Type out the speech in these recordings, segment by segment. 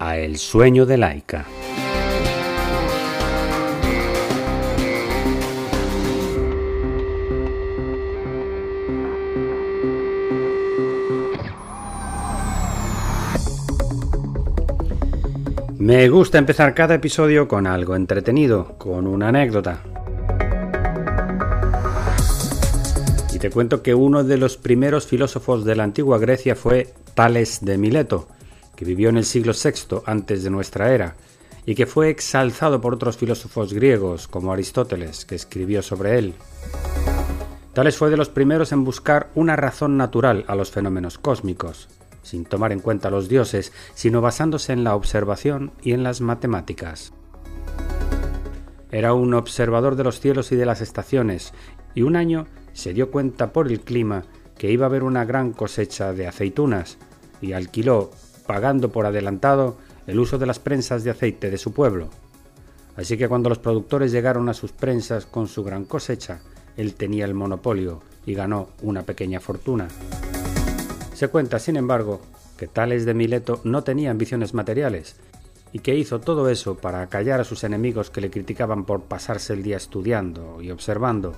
a El sueño de Laika. Me gusta empezar cada episodio con algo entretenido, con una anécdota. Y te cuento que uno de los primeros filósofos de la antigua Grecia fue Tales de Mileto, que vivió en el siglo VI antes de nuestra era, y que fue exalzado por otros filósofos griegos como Aristóteles, que escribió sobre él. Tales fue de los primeros en buscar una razón natural a los fenómenos cósmicos, sin tomar en cuenta los dioses, sino basándose en la observación y en las matemáticas. Era un observador de los cielos y de las estaciones, y un año se dio cuenta por el clima que iba a haber una gran cosecha de aceitunas, y alquiló pagando por adelantado el uso de las prensas de aceite de su pueblo. Así que cuando los productores llegaron a sus prensas con su gran cosecha, él tenía el monopolio y ganó una pequeña fortuna. Se cuenta, sin embargo, que Tales de Mileto no tenía ambiciones materiales y que hizo todo eso para acallar a sus enemigos que le criticaban por pasarse el día estudiando y observando.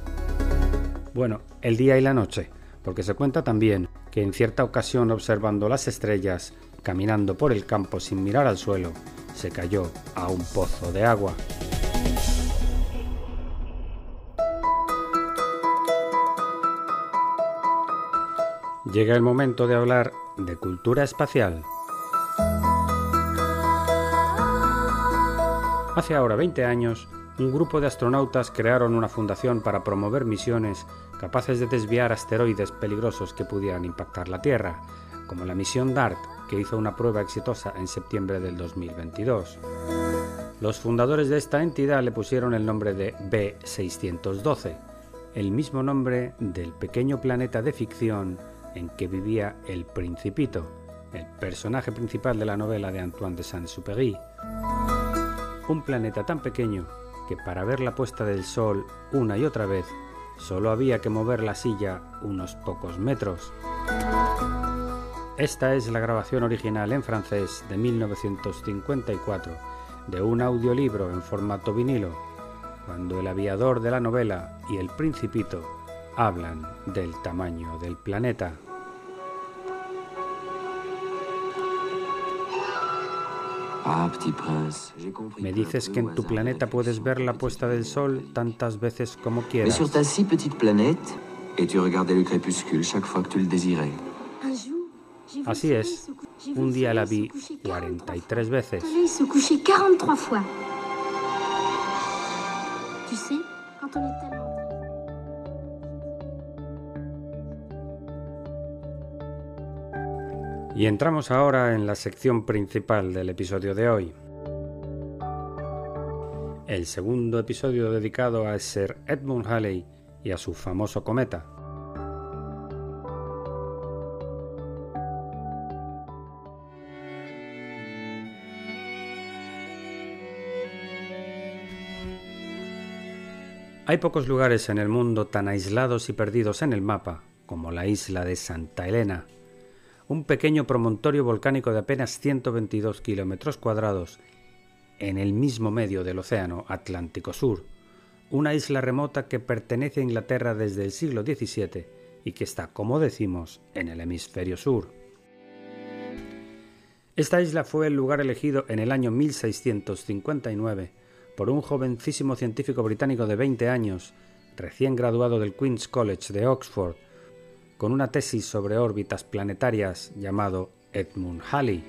Bueno, el día y la noche, porque se cuenta también que en cierta ocasión observando las estrellas caminando por el campo sin mirar al suelo, se cayó a un pozo de agua. Llega el momento de hablar de cultura espacial. Hace ahora 20 años, un grupo de astronautas crearon una fundación para promover misiones capaces de desviar asteroides peligrosos que pudieran impactar la Tierra, como la misión DART, que hizo una prueba exitosa en septiembre del 2022. Los fundadores de esta entidad le pusieron el nombre de B612, el mismo nombre del pequeño planeta de ficción en que vivía el Principito, el personaje principal de la novela de Antoine de Saint-Exupéry. Un planeta tan pequeño que para ver la puesta del sol una y otra vez solo había que mover la silla unos pocos metros. Esta es la grabación original en francés de 1954 de un audiolibro en formato vinilo, cuando el aviador de la novela y el principito hablan del tamaño del planeta. Me dices que en tu planeta puedes ver la puesta del sol tantas veces como quieras. Así es, un día la vi 43 veces. se couchait 43 fois. Tu sais, quand on est tellement... Y entramos ahora en la sección principal del episodio de hoy. El segundo episodio dedicado a Sir Edmund Halley y a su famoso cometa. Hay pocos lugares en el mundo tan aislados y perdidos en el mapa como la isla de Santa Elena, un pequeño promontorio volcánico de apenas 122 kilómetros cuadrados en el mismo medio del Océano Atlántico Sur, una isla remota que pertenece a Inglaterra desde el siglo XVII y que está, como decimos, en el hemisferio sur. Esta isla fue el lugar elegido en el año 1659 por un jovencísimo científico británico de 20 años, recién graduado del Queen's College de Oxford, con una tesis sobre órbitas planetarias llamado Edmund Halley.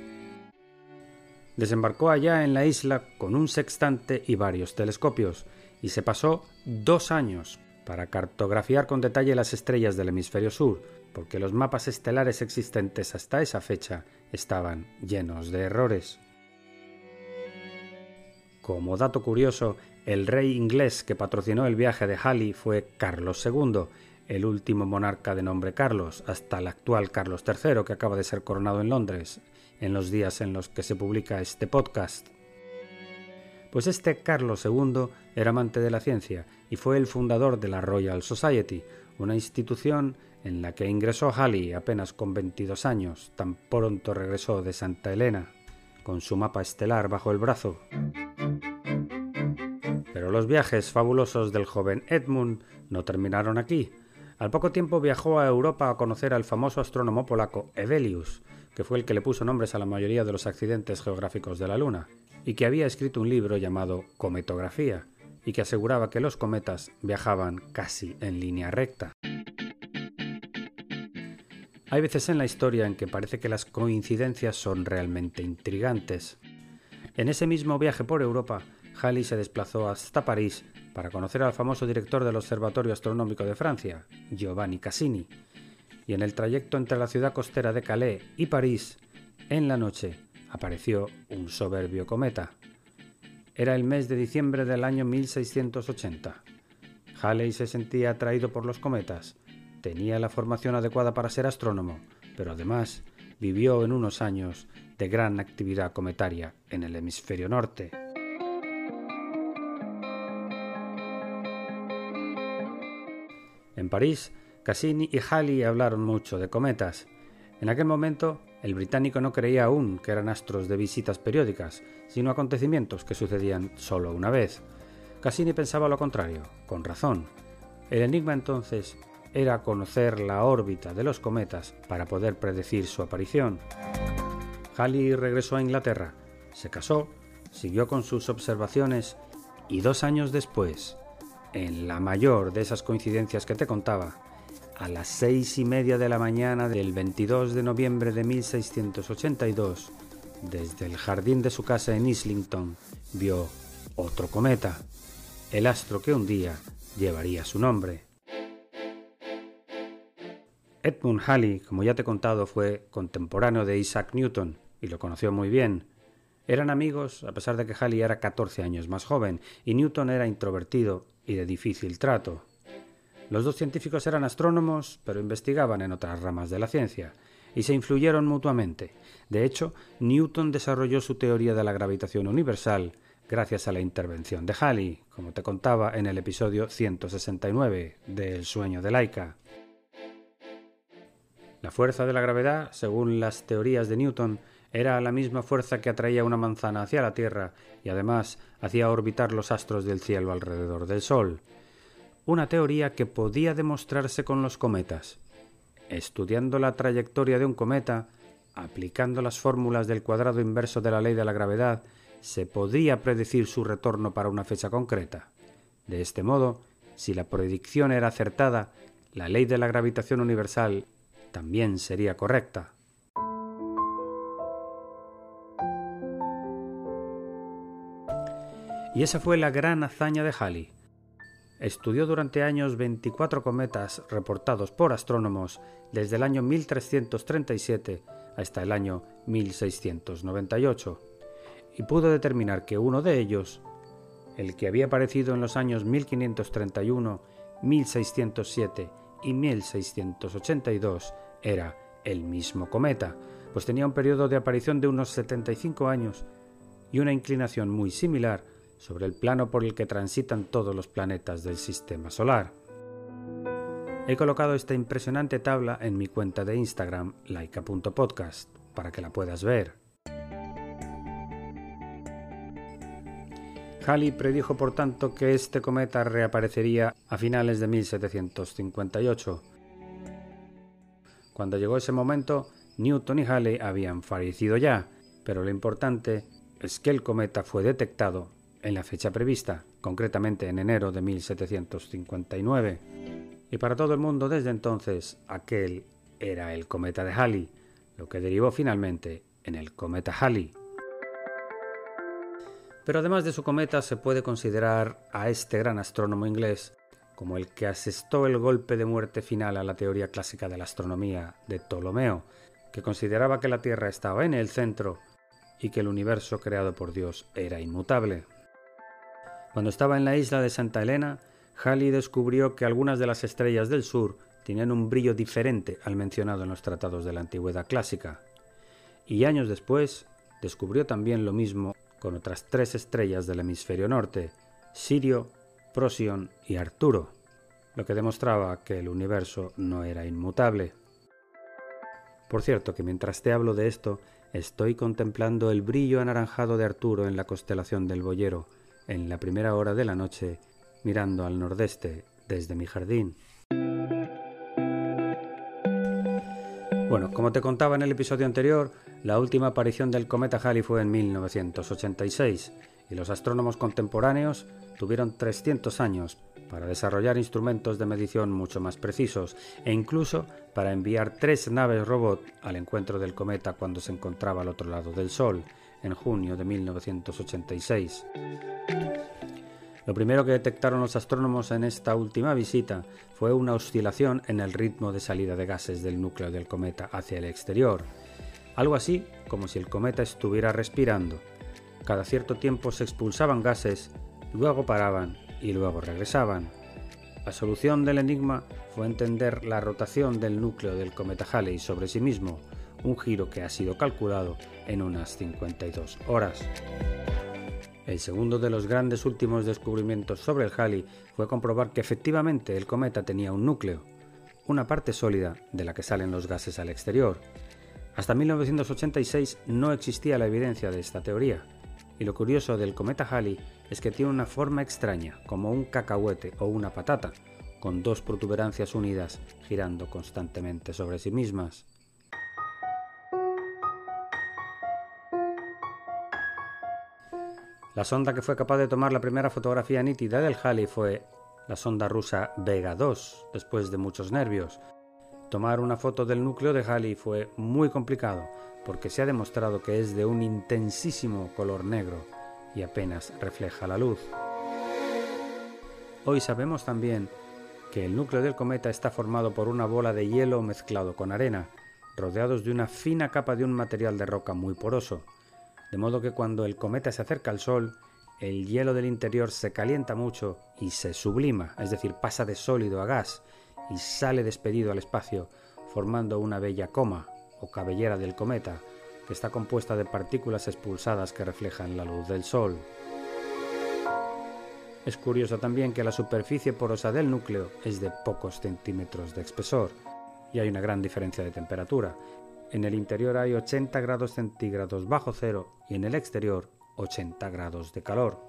Desembarcó allá en la isla con un sextante y varios telescopios, y se pasó dos años para cartografiar con detalle las estrellas del hemisferio sur, porque los mapas estelares existentes hasta esa fecha estaban llenos de errores. Como dato curioso, el rey inglés que patrocinó el viaje de Halley fue Carlos II, el último monarca de nombre Carlos, hasta el actual Carlos III, que acaba de ser coronado en Londres, en los días en los que se publica este podcast. Pues este Carlos II era amante de la ciencia y fue el fundador de la Royal Society, una institución en la que ingresó Halley apenas con 22 años, tan pronto regresó de Santa Elena, con su mapa estelar bajo el brazo. Los viajes fabulosos del joven Edmund no terminaron aquí. Al poco tiempo viajó a Europa a conocer al famoso astrónomo polaco Evelius, que fue el que le puso nombres a la mayoría de los accidentes geográficos de la Luna, y que había escrito un libro llamado Cometografía, y que aseguraba que los cometas viajaban casi en línea recta. Hay veces en la historia en que parece que las coincidencias son realmente intrigantes. En ese mismo viaje por Europa, Halley se desplazó hasta París para conocer al famoso director del Observatorio Astronómico de Francia, Giovanni Cassini, y en el trayecto entre la ciudad costera de Calais y París, en la noche, apareció un soberbio cometa. Era el mes de diciembre del año 1680. Halley se sentía atraído por los cometas, tenía la formación adecuada para ser astrónomo, pero además vivió en unos años de gran actividad cometaria en el hemisferio norte. En París, Cassini y Halley hablaron mucho de cometas. En aquel momento, el británico no creía aún que eran astros de visitas periódicas, sino acontecimientos que sucedían solo una vez. Cassini pensaba lo contrario, con razón. El enigma entonces era conocer la órbita de los cometas para poder predecir su aparición. Halley regresó a Inglaterra, se casó, siguió con sus observaciones y dos años después, en la mayor de esas coincidencias que te contaba, a las seis y media de la mañana del 22 de noviembre de 1682, desde el jardín de su casa en Islington, vio otro cometa, el astro que un día llevaría su nombre. Edmund Halley, como ya te he contado, fue contemporáneo de Isaac Newton y lo conoció muy bien. Eran amigos a pesar de que Halley era 14 años más joven y Newton era introvertido y de difícil trato. Los dos científicos eran astrónomos, pero investigaban en otras ramas de la ciencia, y se influyeron mutuamente. De hecho, Newton desarrolló su teoría de la gravitación universal gracias a la intervención de Halley, como te contaba en el episodio 169 de El sueño de Laika. La fuerza de la gravedad, según las teorías de Newton, era la misma fuerza que atraía una manzana hacia la Tierra y además hacía orbitar los astros del cielo alrededor del Sol. Una teoría que podía demostrarse con los cometas. Estudiando la trayectoria de un cometa, aplicando las fórmulas del cuadrado inverso de la ley de la gravedad, se podía predecir su retorno para una fecha concreta. De este modo, si la predicción era acertada, la ley de la gravitación universal también sería correcta. Y esa fue la gran hazaña de Halley. Estudió durante años 24 cometas reportados por astrónomos desde el año 1337 hasta el año 1698 y pudo determinar que uno de ellos, el que había aparecido en los años 1531, 1607 y 1682 era el mismo cometa, pues tenía un periodo de aparición de unos 75 años y una inclinación muy similar sobre el plano por el que transitan todos los planetas del Sistema Solar. He colocado esta impresionante tabla en mi cuenta de Instagram, laika.podcast, para que la puedas ver. Halley predijo por tanto que este cometa reaparecería a finales de 1758. Cuando llegó ese momento, Newton y Halley habían fallecido ya, pero lo importante es que el cometa fue detectado en la fecha prevista, concretamente en enero de 1759. Y para todo el mundo desde entonces, aquel era el cometa de Halley, lo que derivó finalmente en el cometa Halley. Pero además de su cometa se puede considerar a este gran astrónomo inglés como el que asestó el golpe de muerte final a la teoría clásica de la astronomía de Ptolomeo, que consideraba que la Tierra estaba en el centro y que el universo creado por Dios era inmutable. Cuando estaba en la isla de Santa Elena, Halley descubrió que algunas de las estrellas del sur tenían un brillo diferente al mencionado en los tratados de la antigüedad clásica. Y años después descubrió también lo mismo con otras tres estrellas del hemisferio norte, Sirio, Procyon y Arturo, lo que demostraba que el universo no era inmutable. Por cierto que mientras te hablo de esto, estoy contemplando el brillo anaranjado de Arturo en la constelación del Boyero, en la primera hora de la noche, mirando al nordeste desde mi jardín. Bueno, como te contaba en el episodio anterior, la última aparición del cometa Halley fue en 1986 y los astrónomos contemporáneos tuvieron 300 años para desarrollar instrumentos de medición mucho más precisos e incluso para enviar tres naves robot al encuentro del cometa cuando se encontraba al otro lado del Sol, en junio de 1986. Lo primero que detectaron los astrónomos en esta última visita fue una oscilación en el ritmo de salida de gases del núcleo del cometa hacia el exterior, algo así como si el cometa estuviera respirando. Cada cierto tiempo se expulsaban gases, luego paraban y luego regresaban. La solución del enigma fue entender la rotación del núcleo del cometa Halley sobre sí mismo, un giro que ha sido calculado en unas 52 horas. El segundo de los grandes últimos descubrimientos sobre el Halley fue comprobar que efectivamente el cometa tenía un núcleo, una parte sólida de la que salen los gases al exterior. Hasta 1986 no existía la evidencia de esta teoría, y lo curioso del cometa Halley es que tiene una forma extraña, como un cacahuete o una patata, con dos protuberancias unidas girando constantemente sobre sí mismas. La sonda que fue capaz de tomar la primera fotografía nítida del Halley fue la sonda rusa Vega 2, después de muchos nervios. Tomar una foto del núcleo de Halley fue muy complicado, porque se ha demostrado que es de un intensísimo color negro y apenas refleja la luz. Hoy sabemos también que el núcleo del cometa está formado por una bola de hielo mezclado con arena, rodeados de una fina capa de un material de roca muy poroso de modo que cuando el cometa se acerca al Sol, el hielo del interior se calienta mucho y se sublima, es decir, pasa de sólido a gas y sale despedido al espacio, formando una bella coma o cabellera del cometa, que está compuesta de partículas expulsadas que reflejan la luz del Sol. Es curioso también que la superficie porosa del núcleo es de pocos centímetros de espesor y hay una gran diferencia de temperatura, en el interior hay 80 grados centígrados bajo cero y en el exterior 80 grados de calor.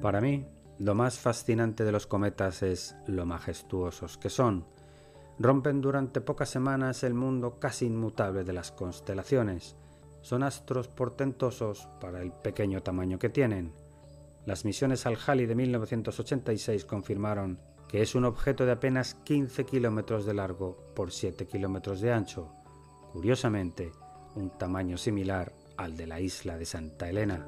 Para mí, lo más fascinante de los cometas es lo majestuosos que son. Rompen durante pocas semanas el mundo casi inmutable de las constelaciones. Son astros portentosos para el pequeño tamaño que tienen. Las misiones al Halley de 1986 confirmaron que es un objeto de apenas 15 kilómetros de largo por 7 kilómetros de ancho, curiosamente un tamaño similar al de la isla de Santa Elena.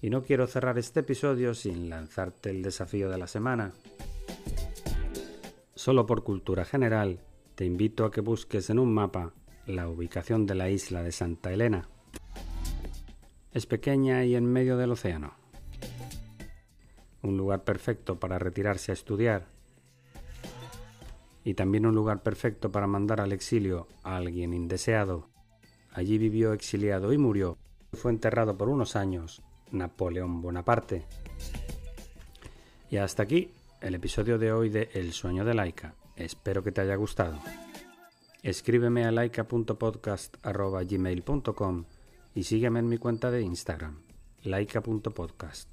Y no quiero cerrar este episodio sin lanzarte el desafío de la semana. Solo por cultura general, te invito a que busques en un mapa la ubicación de la isla de Santa Elena. Es pequeña y en medio del océano. Un lugar perfecto para retirarse a estudiar. Y también un lugar perfecto para mandar al exilio a alguien indeseado. Allí vivió exiliado y murió. Fue enterrado por unos años Napoleón Bonaparte. Y hasta aquí el episodio de hoy de El sueño de Laika. Espero que te haya gustado. Escríbeme a laika.podcast.gmail.com y sígueme en mi cuenta de Instagram, laika.podcast.